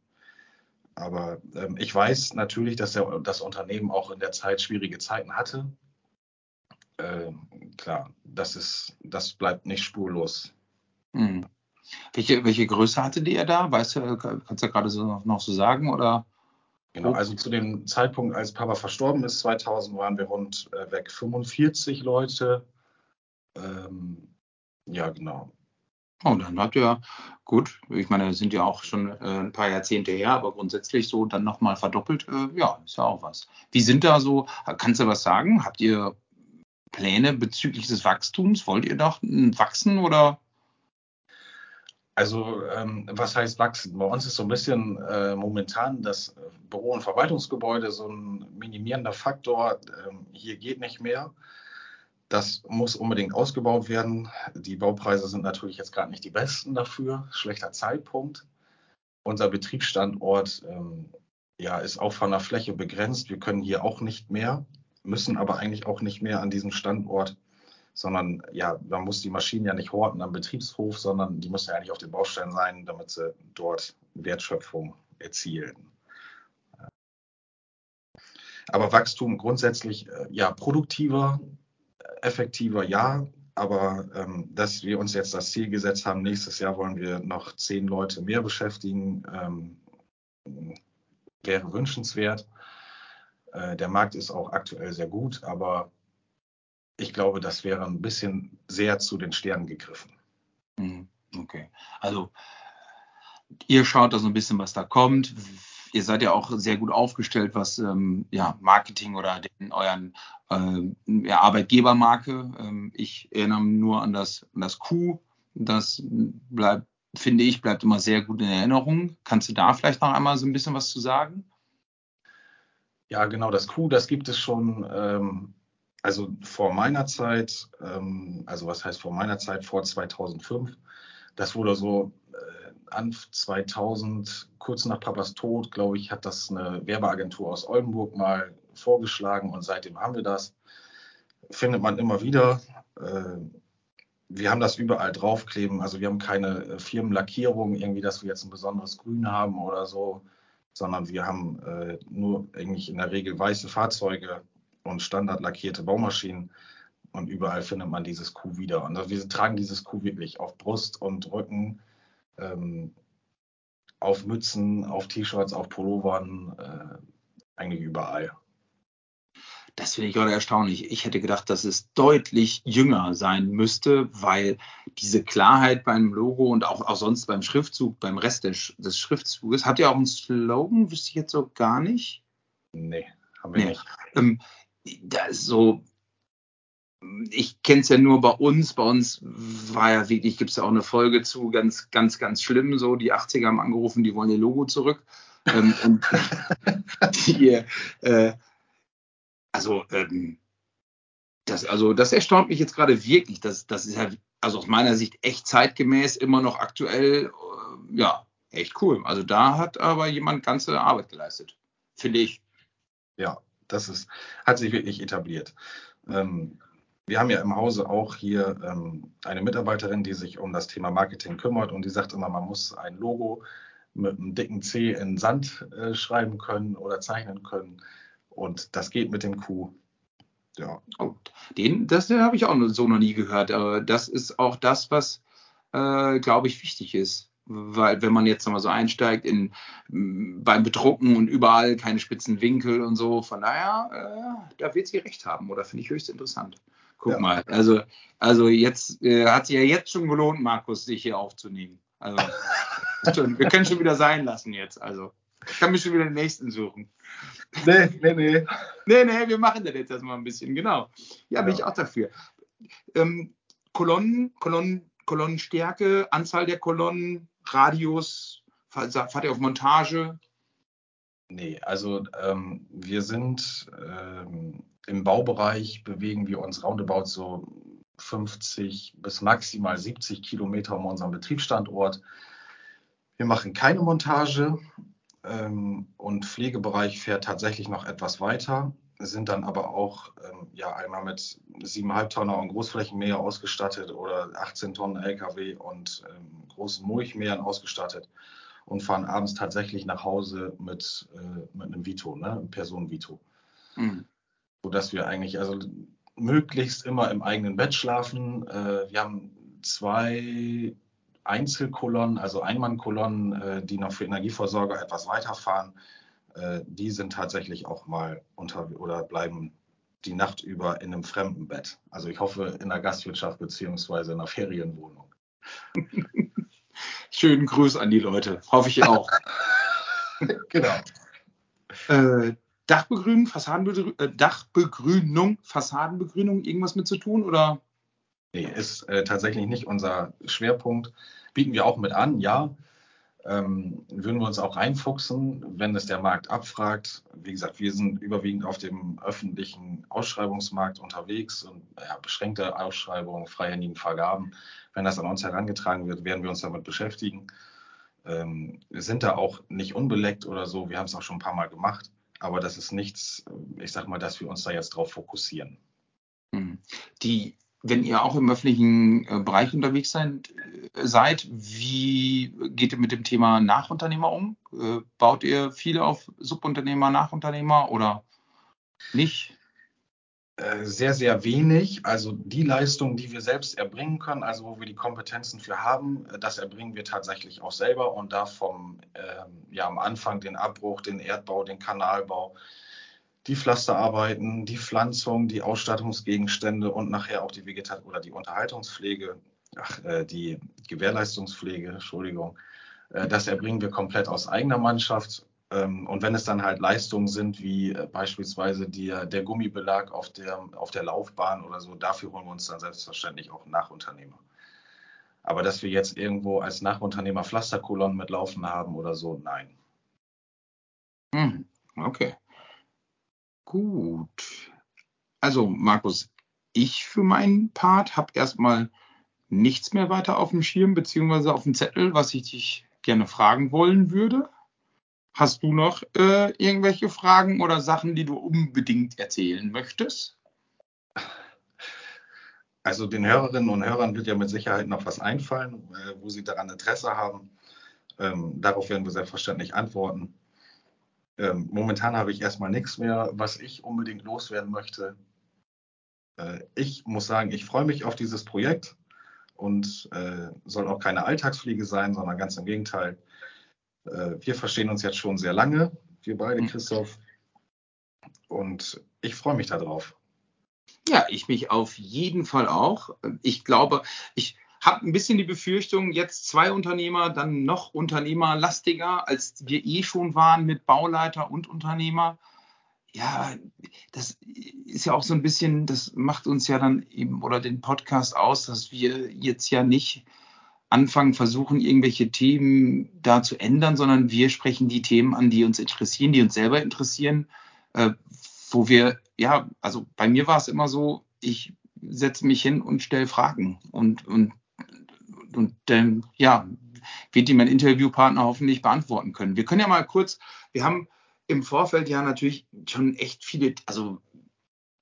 S4: Aber ähm, ich weiß natürlich, dass der, das Unternehmen auch in der Zeit schwierige Zeiten hatte. Ähm, klar, das ist, das bleibt nicht spurlos.
S2: Hm. Welche, welche Größe hatte die er da? Weißt du, kannst du gerade so noch so sagen? Oder?
S4: Genau, also zu dem Zeitpunkt, als Papa verstorben ist, 2000, waren wir rund äh, weg 45 Leute. Ähm, ja, genau.
S2: Oh, dann hat ja gut. Ich meine, das sind ja auch schon äh, ein paar Jahrzehnte her, aber grundsätzlich so dann nochmal verdoppelt, äh, ja, ist ja auch was. Wie sind da so, kannst du was sagen? Habt ihr Pläne bezüglich des Wachstums? Wollt ihr doch wachsen oder?
S4: Also ähm, was heißt wachsen? Bei uns ist so ein bisschen äh, momentan das Büro- und Verwaltungsgebäude so ein minimierender Faktor. Ähm, hier geht nicht mehr. Das muss unbedingt ausgebaut werden. Die Baupreise sind natürlich jetzt gerade nicht die besten dafür. Schlechter Zeitpunkt. Unser Betriebsstandort ähm, ja, ist auch von der Fläche begrenzt. Wir können hier auch nicht mehr, müssen aber eigentlich auch nicht mehr an diesem Standort sondern ja, man muss die Maschinen ja nicht horten am Betriebshof, sondern die müssen ja eigentlich auf den Baustellen sein, damit sie dort Wertschöpfung erzielen. Aber Wachstum grundsätzlich, äh, ja, produktiver, effektiver, ja. Aber ähm, dass wir uns jetzt das Ziel gesetzt haben, nächstes Jahr wollen wir noch zehn Leute mehr beschäftigen, ähm, wäre wünschenswert. Äh, der Markt ist auch aktuell sehr gut, aber ich glaube, das wäre ein bisschen sehr zu den Sternen gegriffen.
S2: Mhm. Okay. Also ihr schaut da so ein bisschen, was da kommt. Ihr seid ja auch sehr gut aufgestellt, was ähm, ja, Marketing oder den, euren äh, Arbeitgebermarke. Ähm, ich erinnere nur an das, an das Q. Das bleibt, finde ich, bleibt immer sehr gut in Erinnerung. Kannst du da vielleicht noch einmal so ein bisschen was zu sagen?
S4: Ja, genau, das Q, das gibt es schon, ähm, also vor meiner Zeit, ähm, also was heißt vor meiner Zeit, vor 2005, das wurde so äh, an 2000, kurz nach Papas Tod, glaube ich, hat das eine Werbeagentur aus Oldenburg mal vorgeschlagen und seitdem haben wir das. Findet man immer wieder. Äh, wir haben das überall draufkleben. Also wir haben keine äh, Firmenlackierung, irgendwie, dass wir jetzt ein besonderes Grün haben oder so, sondern wir haben äh, nur eigentlich in der Regel weiße Fahrzeuge und standardlackierte Baumaschinen. Und überall findet man dieses Q wieder. Und wir tragen dieses Q wirklich auf Brust und Rücken, ähm, auf Mützen, auf T-Shirts, auf Pullovern, äh, eigentlich überall.
S2: Das finde ich gerade erstaunlich. Ich hätte gedacht, dass es deutlich jünger sein müsste, weil diese Klarheit beim Logo und auch, auch sonst beim Schriftzug, beim Rest des, des Schriftzuges, hat ja auch einen Slogan, wüsste ich jetzt so gar nicht.
S4: Nee, haben wir nee. nicht.
S2: Ähm, so, ich kenne es ja nur bei uns. Bei uns war ja wirklich, gibt es ja auch eine Folge zu, ganz, ganz, ganz schlimm. So, die 80er haben angerufen, die wollen ihr Logo zurück. ähm, und [laughs] die, äh, also, ähm, das, also, das erstaunt mich jetzt gerade wirklich. Das, das ist ja, also aus meiner Sicht echt zeitgemäß, immer noch aktuell. Äh, ja, echt cool. Also, da hat aber jemand ganze Arbeit geleistet, finde ich.
S4: Ja, das ist, hat sich wirklich etabliert. Ähm, wir haben ja im Hause auch hier ähm, eine Mitarbeiterin, die sich um das Thema Marketing kümmert und die sagt immer, man muss ein Logo mit einem dicken C in Sand äh, schreiben können oder zeichnen können. Und das geht mit dem Q.
S2: Ja. Oh, den, das habe ich auch so noch nie gehört. Aber das ist auch das, was, äh, glaube ich, wichtig ist weil wenn man jetzt nochmal so einsteigt in beim Bedrucken und überall keine spitzen Winkel und so, von daher, äh, da wird sie recht haben, oder finde ich höchst interessant. Guck ja. mal, also, also jetzt äh, hat sich ja jetzt schon gelohnt, Markus, sich hier aufzunehmen. Also, schon, wir können schon wieder sein lassen jetzt. Also, ich kann mir schon wieder den nächsten suchen.
S4: Nee, nee, nee.
S2: Nee, nee, wir machen das jetzt erstmal ein bisschen, genau. Ja, bin ja. ich auch dafür. Ähm, Kolonnen, Kolonnen, Kolonnenstärke, Anzahl der Kolonnen, Radius? Fahrt ihr auf Montage?
S4: Nee, also ähm, wir sind ähm, im Baubereich, bewegen wir uns roundabout so 50 bis maximal 70 Kilometer um unseren Betriebsstandort. Wir machen keine Montage ähm, und Pflegebereich fährt tatsächlich noch etwas weiter sind dann aber auch ähm, ja einmal mit 7,5 Tonner und Großflächenmäher ausgestattet oder 18 Tonnen LKW und ähm, großen Mulchmähern ausgestattet und fahren abends tatsächlich nach Hause mit, äh, mit einem Vito, ne, einem Personen-Vito. Mhm. Sodass wir eigentlich also möglichst immer im eigenen Bett schlafen. Äh, wir haben zwei Einzelkolonnen, also Einmannkolonnen, äh, die noch für Energieversorger etwas weiterfahren äh, die sind tatsächlich auch mal unter oder bleiben die Nacht über in einem fremden Bett. Also ich hoffe in der Gastwirtschaft beziehungsweise in einer Ferienwohnung. [laughs]
S2: Schönen Gruß an die Leute, hoffe ich auch. [laughs]
S4: genau.
S2: Äh, Dachbegrünung, Fassadenbegrünung, äh, Dachbegrünung, Fassadenbegrünung, irgendwas mit zu tun oder?
S4: Nee, ist äh, tatsächlich nicht unser Schwerpunkt. Bieten wir auch mit an, ja ähm, würden wir uns auch reinfuchsen, wenn es der Markt abfragt. Wie gesagt, wir sind überwiegend auf dem öffentlichen Ausschreibungsmarkt unterwegs und ja, beschränkte Ausschreibungen, freie Vergaben. Wenn das an uns herangetragen wird, werden wir uns damit beschäftigen. Ähm, wir sind da auch nicht unbeleckt oder so. Wir haben es auch schon ein paar Mal gemacht. Aber das ist nichts, ich sag mal, dass wir uns da jetzt drauf fokussieren.
S2: Hm. Die wenn ihr auch im öffentlichen äh, Bereich unterwegs seid, äh, seid, wie geht ihr mit dem Thema Nachunternehmer um? Äh, baut ihr viele auf Subunternehmer, Nachunternehmer oder Nicht?
S4: Sehr, sehr wenig. Also die Leistung, die wir selbst erbringen können, also wo wir die Kompetenzen für haben, das erbringen wir tatsächlich auch selber und da vom, ähm, ja, am Anfang den Abbruch, den Erdbau, den Kanalbau, die Pflasterarbeiten, die Pflanzung, die Ausstattungsgegenstände und nachher auch die Vegetation oder die Unterhaltungspflege, ach, äh, die Gewährleistungspflege, Entschuldigung. Äh, das erbringen wir komplett aus eigener Mannschaft ähm, und wenn es dann halt Leistungen sind, wie äh, beispielsweise die, der Gummibelag auf der, auf der Laufbahn oder so, dafür holen wir uns dann selbstverständlich auch Nachunternehmer. Aber dass wir jetzt irgendwo als Nachunternehmer Pflasterkolonnen mitlaufen haben oder so, nein.
S2: Hm, okay. Gut. Also, Markus, ich für meinen Part habe erstmal nichts mehr weiter auf dem Schirm beziehungsweise auf dem Zettel, was ich dich gerne fragen wollen würde. Hast du noch äh, irgendwelche Fragen oder Sachen, die du unbedingt erzählen möchtest?
S4: Also den Hörerinnen und Hörern wird ja mit Sicherheit noch was einfallen, äh, wo sie daran Interesse haben. Ähm, darauf werden wir selbstverständlich antworten. Ähm, momentan habe ich erstmal nichts mehr, was ich unbedingt loswerden möchte. Äh, ich muss sagen, ich freue mich auf dieses Projekt und äh, soll auch keine Alltagspflege sein, sondern ganz im Gegenteil. Äh, wir verstehen uns jetzt schon sehr lange, wir beide, mhm. Christoph. Und ich freue mich darauf.
S2: Ja, ich mich auf jeden Fall auch. Ich glaube, ich habe ein bisschen die Befürchtung, jetzt zwei Unternehmer, dann noch unternehmerlastiger, als wir eh schon waren mit Bauleiter und Unternehmer. Ja, das ist ja auch so ein bisschen, das macht uns ja dann eben oder den Podcast aus, dass wir jetzt ja nicht anfangen, versuchen, irgendwelche Themen da zu ändern, sondern wir sprechen die Themen an, die uns interessieren, die uns selber interessieren, äh, wo wir, ja, also bei mir war es immer so, ich setze mich hin und stelle Fragen und, und, und dann, ja, wird die mein Interviewpartner hoffentlich beantworten können. Wir können ja mal kurz, wir haben im Vorfeld ja natürlich schon echt viele, also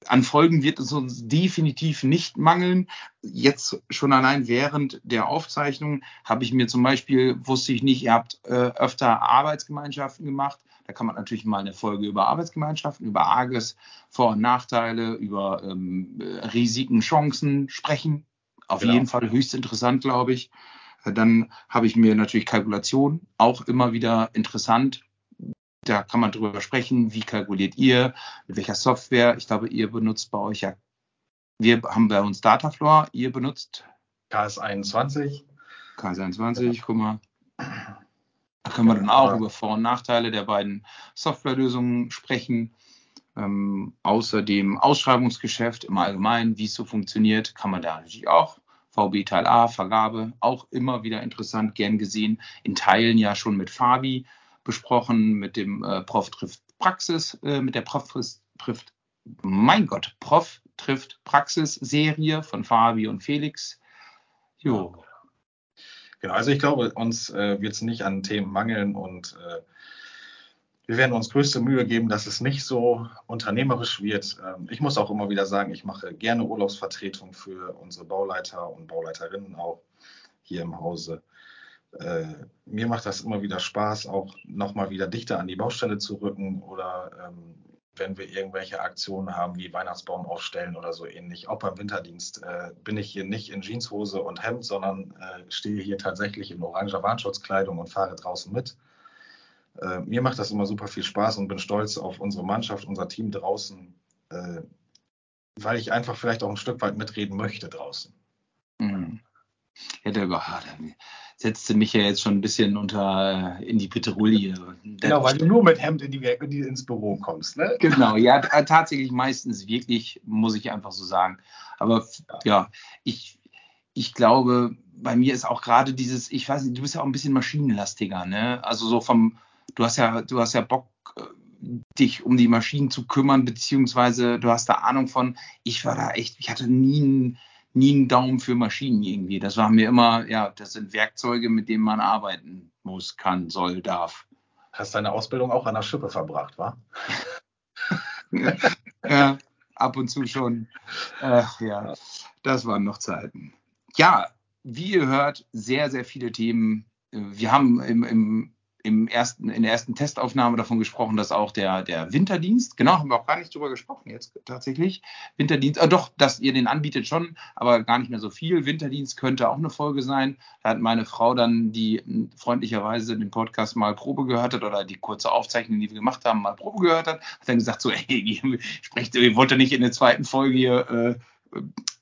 S2: an Folgen wird es uns definitiv nicht mangeln. Jetzt schon allein während der Aufzeichnung habe ich mir zum Beispiel, wusste ich nicht, ihr habt äh, öfter Arbeitsgemeinschaften gemacht. Da kann man natürlich mal eine Folge über Arbeitsgemeinschaften, über AGES, Vor- und Nachteile, über ähm, Risiken, Chancen sprechen. Auf genau. jeden Fall höchst interessant, glaube ich. Dann habe ich mir natürlich Kalkulation auch immer wieder interessant da kann man drüber sprechen, wie kalkuliert ihr, mit welcher Software. Ich glaube, ihr benutzt bei euch ja, wir haben bei uns Datafloor, ihr benutzt
S4: KS21.
S2: KS21, guck mal. Da können wir dann auch über Vor- und Nachteile der beiden Softwarelösungen sprechen. Ähm, außerdem Ausschreibungsgeschäft im Allgemeinen, wie es so funktioniert, kann man da natürlich auch. VB Teil A, Vergabe, auch immer wieder interessant, gern gesehen. In Teilen ja schon mit Fabi besprochen mit dem äh, Prof trifft Praxis, äh, mit der Prof trifft, mein Gott, Prof trifft Praxis Serie von Fabi und Felix.
S4: Jo. Genau, also ich glaube, uns äh, wird es nicht an Themen mangeln und äh, wir werden uns größte Mühe geben, dass es nicht so unternehmerisch wird. Ähm, ich muss auch immer wieder sagen, ich mache gerne Urlaubsvertretung für unsere Bauleiter und Bauleiterinnen auch hier im Hause äh, mir macht das immer wieder Spaß, auch nochmal wieder dichter an die Baustelle zu rücken oder ähm, wenn wir irgendwelche Aktionen haben wie Weihnachtsbaum aufstellen oder so ähnlich. Auch beim Winterdienst äh, bin ich hier nicht in Jeanshose und Hemd, sondern äh, stehe hier tatsächlich in oranger Warnschutzkleidung und fahre draußen mit. Äh, mir macht das immer super viel Spaß und bin stolz auf unsere Mannschaft, unser Team draußen, äh, weil ich einfach vielleicht auch ein Stück weit mitreden möchte draußen.
S2: Mhm. Ja, der, setzte mich ja jetzt schon ein bisschen unter äh, in die Peterouille.
S4: Genau, weil du nur mit Hemd in die, in die, ins Büro kommst, ne?
S2: Genau, ja, tatsächlich meistens wirklich, muss ich einfach so sagen. Aber ja, ja ich, ich glaube, bei mir ist auch gerade dieses, ich weiß nicht, du bist ja auch ein bisschen maschinenlastiger, ne? Also so vom, du hast ja, du hast ja Bock, äh, dich um die Maschinen zu kümmern, beziehungsweise du hast da Ahnung von, ich war da echt, ich hatte nie ein nie einen Daumen für Maschinen irgendwie. Das war mir immer, ja, das sind Werkzeuge, mit denen man arbeiten muss, kann, soll, darf.
S4: Hast deine Ausbildung auch an der Schippe verbracht, wa? [laughs]
S2: ja, ab und zu schon. Ach ja, das waren noch Zeiten. Ja, wie ihr hört, sehr, sehr viele Themen. Wir haben im, im im ersten, in der ersten Testaufnahme davon gesprochen, dass auch der, der Winterdienst, genau, haben wir auch gar nicht drüber gesprochen jetzt tatsächlich. Winterdienst, äh, doch, dass ihr den anbietet schon, aber gar nicht mehr so viel. Winterdienst könnte auch eine Folge sein. Da hat meine Frau dann, die freundlicherweise den Podcast mal Probe gehört hat oder die kurze Aufzeichnung, die wir gemacht haben, mal Probe gehört hat, hat dann gesagt so, ey, sprecht, ihr wollt ja nicht in der zweiten Folge hier äh,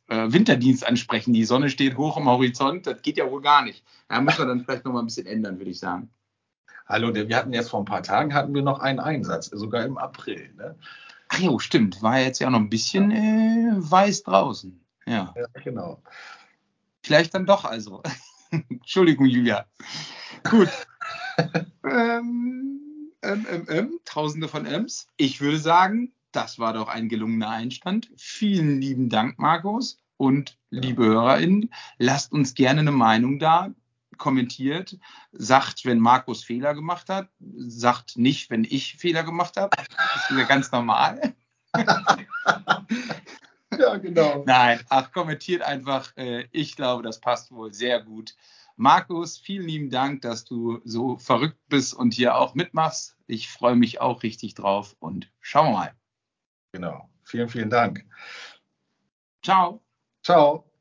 S2: äh, Winterdienst ansprechen. Die Sonne steht hoch am Horizont, das geht ja wohl gar nicht. Da müssen wir dann vielleicht noch mal ein bisschen ändern, würde ich sagen.
S4: Hallo, wir hatten jetzt vor ein paar Tagen hatten wir noch einen Einsatz, sogar im April. Ne?
S2: Ach jo, stimmt. War jetzt ja noch ein bisschen äh, weiß draußen. Ja. ja,
S4: genau.
S2: Vielleicht dann doch also. [laughs] Entschuldigung, Julia. Gut. [laughs] ähm, ähm, ähm, ähm, Tausende von Ms. Ich würde sagen, das war doch ein gelungener Einstand. Vielen lieben Dank, Markus. Und liebe HörerInnen, lasst uns gerne eine Meinung da kommentiert, sagt, wenn Markus Fehler gemacht hat, sagt nicht, wenn ich Fehler gemacht habe. Das ist ja ganz normal.
S4: ja, genau.
S2: Nein, ach, kommentiert einfach. Äh, ich glaube, das passt wohl sehr gut. Markus, vielen lieben Dank, dass du so verrückt bist und hier auch mitmachst. Ich freue mich auch richtig drauf und schauen wir mal.
S4: Genau. Vielen, vielen Dank.
S2: Ciao.
S4: Ciao.